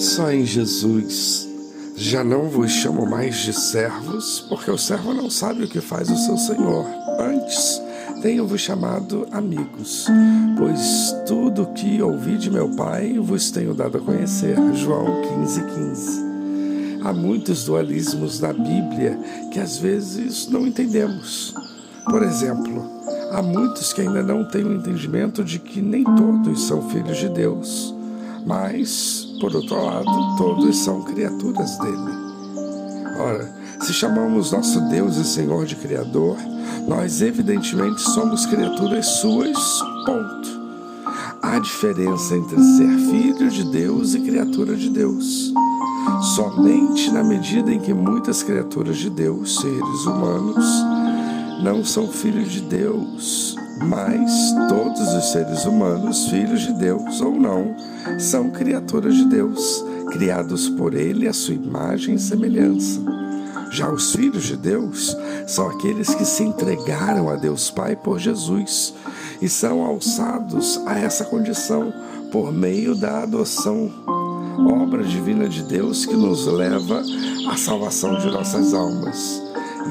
Só em Jesus já não vos chamo mais de servos, porque o servo não sabe o que faz o seu senhor. Antes, tenho-vos chamado amigos, pois tudo o que ouvi de meu Pai vos tenho dado a conhecer. João 15, 15. Há muitos dualismos na Bíblia que às vezes não entendemos. Por exemplo, há muitos que ainda não têm o entendimento de que nem todos são filhos de Deus, mas por outro lado, todos são criaturas dele. Ora, se chamamos nosso Deus e Senhor de Criador, nós evidentemente somos criaturas suas, ponto. Há diferença entre ser filho de Deus e criatura de Deus. Somente na medida em que muitas criaturas de Deus, seres humanos, não são filhos de Deus, mas todos os seres humanos, filhos de Deus ou não, são criaturas de Deus, criados por Ele à sua imagem e semelhança. Já os filhos de Deus são aqueles que se entregaram a Deus Pai por Jesus e são alçados a essa condição por meio da adoção, obra divina de Deus que nos leva à salvação de nossas almas.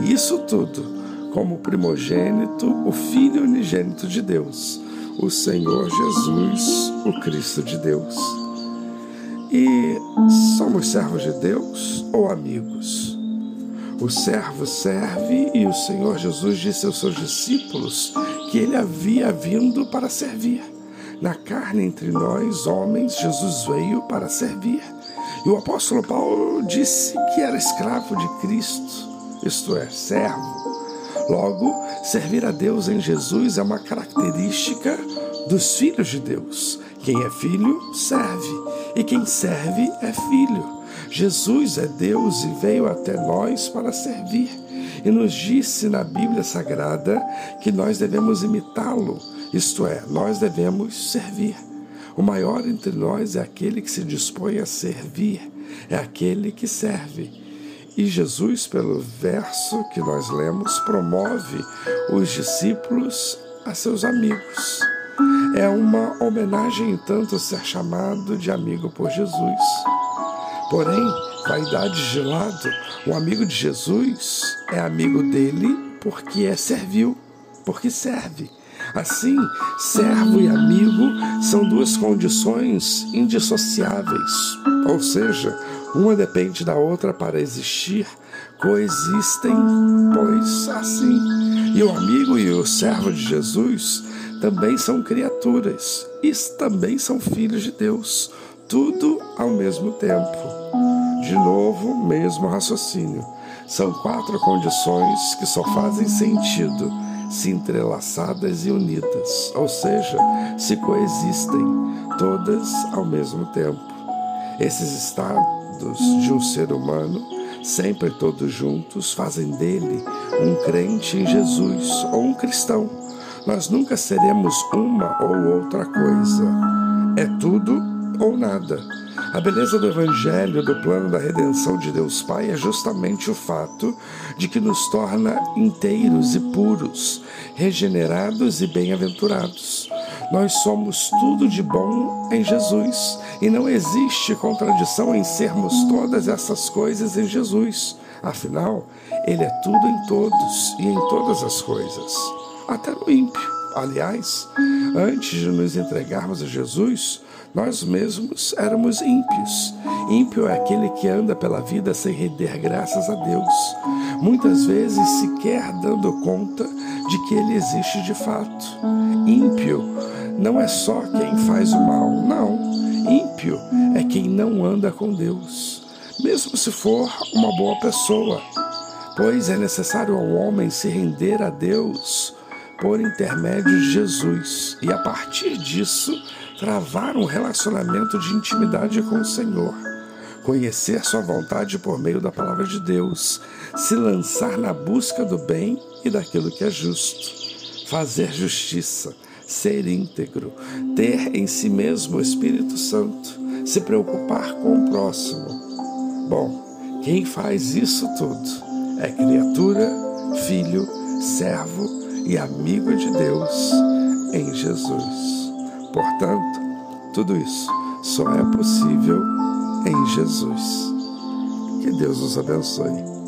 Isso tudo como primogênito, o Filho unigênito de Deus, o Senhor Jesus, o Cristo de Deus. E somos servos de Deus ou amigos? O servo serve e o Senhor Jesus disse aos seus discípulos que ele havia vindo para servir. Na carne entre nós, homens, Jesus veio para servir. E o apóstolo Paulo disse que era escravo de Cristo, isto é, servo Logo, servir a Deus em Jesus é uma característica dos filhos de Deus. Quem é filho, serve, e quem serve é filho. Jesus é Deus e veio até nós para servir. E nos disse na Bíblia Sagrada que nós devemos imitá-lo, isto é, nós devemos servir. O maior entre nós é aquele que se dispõe a servir, é aquele que serve. E Jesus, pelo verso que nós lemos, promove os discípulos a seus amigos. É uma homenagem, tanto, ser chamado de amigo por Jesus. Porém, vaidade de lado, o amigo de Jesus é amigo dele porque é servil, porque serve. Assim, servo e amigo são duas condições indissociáveis, ou seja, uma depende da outra para existir, coexistem, pois assim. E o amigo e o servo de Jesus também são criaturas e também são filhos de Deus, tudo ao mesmo tempo. De novo, mesmo raciocínio. São quatro condições que só fazem sentido se entrelaçadas e unidas, ou seja, se coexistem, todas ao mesmo tempo. Esses estados de um ser humano, sempre todos juntos, fazem dele um crente em Jesus ou um cristão. Nós nunca seremos uma ou outra coisa. É tudo ou nada. A beleza do Evangelho, do plano da redenção de Deus Pai, é justamente o fato de que nos torna inteiros e puros, regenerados e bem-aventurados. Nós somos tudo de bom em Jesus e não existe contradição em sermos todas essas coisas em Jesus. Afinal, Ele é tudo em todos e em todas as coisas, até no ímpio. Aliás, antes de nos entregarmos a Jesus, nós mesmos éramos ímpios. Ímpio é aquele que anda pela vida sem render graças a Deus, muitas vezes sequer dando conta de que Ele existe de fato. Ímpio não é só quem faz o mal, não. Ímpio é quem não anda com Deus, mesmo se for uma boa pessoa, pois é necessário ao homem se render a Deus por intermédio de Jesus e a partir disso travar um relacionamento de intimidade com o Senhor, conhecer Sua vontade por meio da palavra de Deus, se lançar na busca do bem e daquilo que é justo, fazer justiça ser íntegro, ter em si mesmo o Espírito Santo, se preocupar com o próximo. Bom, quem faz isso tudo é criatura, filho, servo e amigo de Deus em Jesus. Portanto, tudo isso só é possível em Jesus. Que Deus nos abençoe.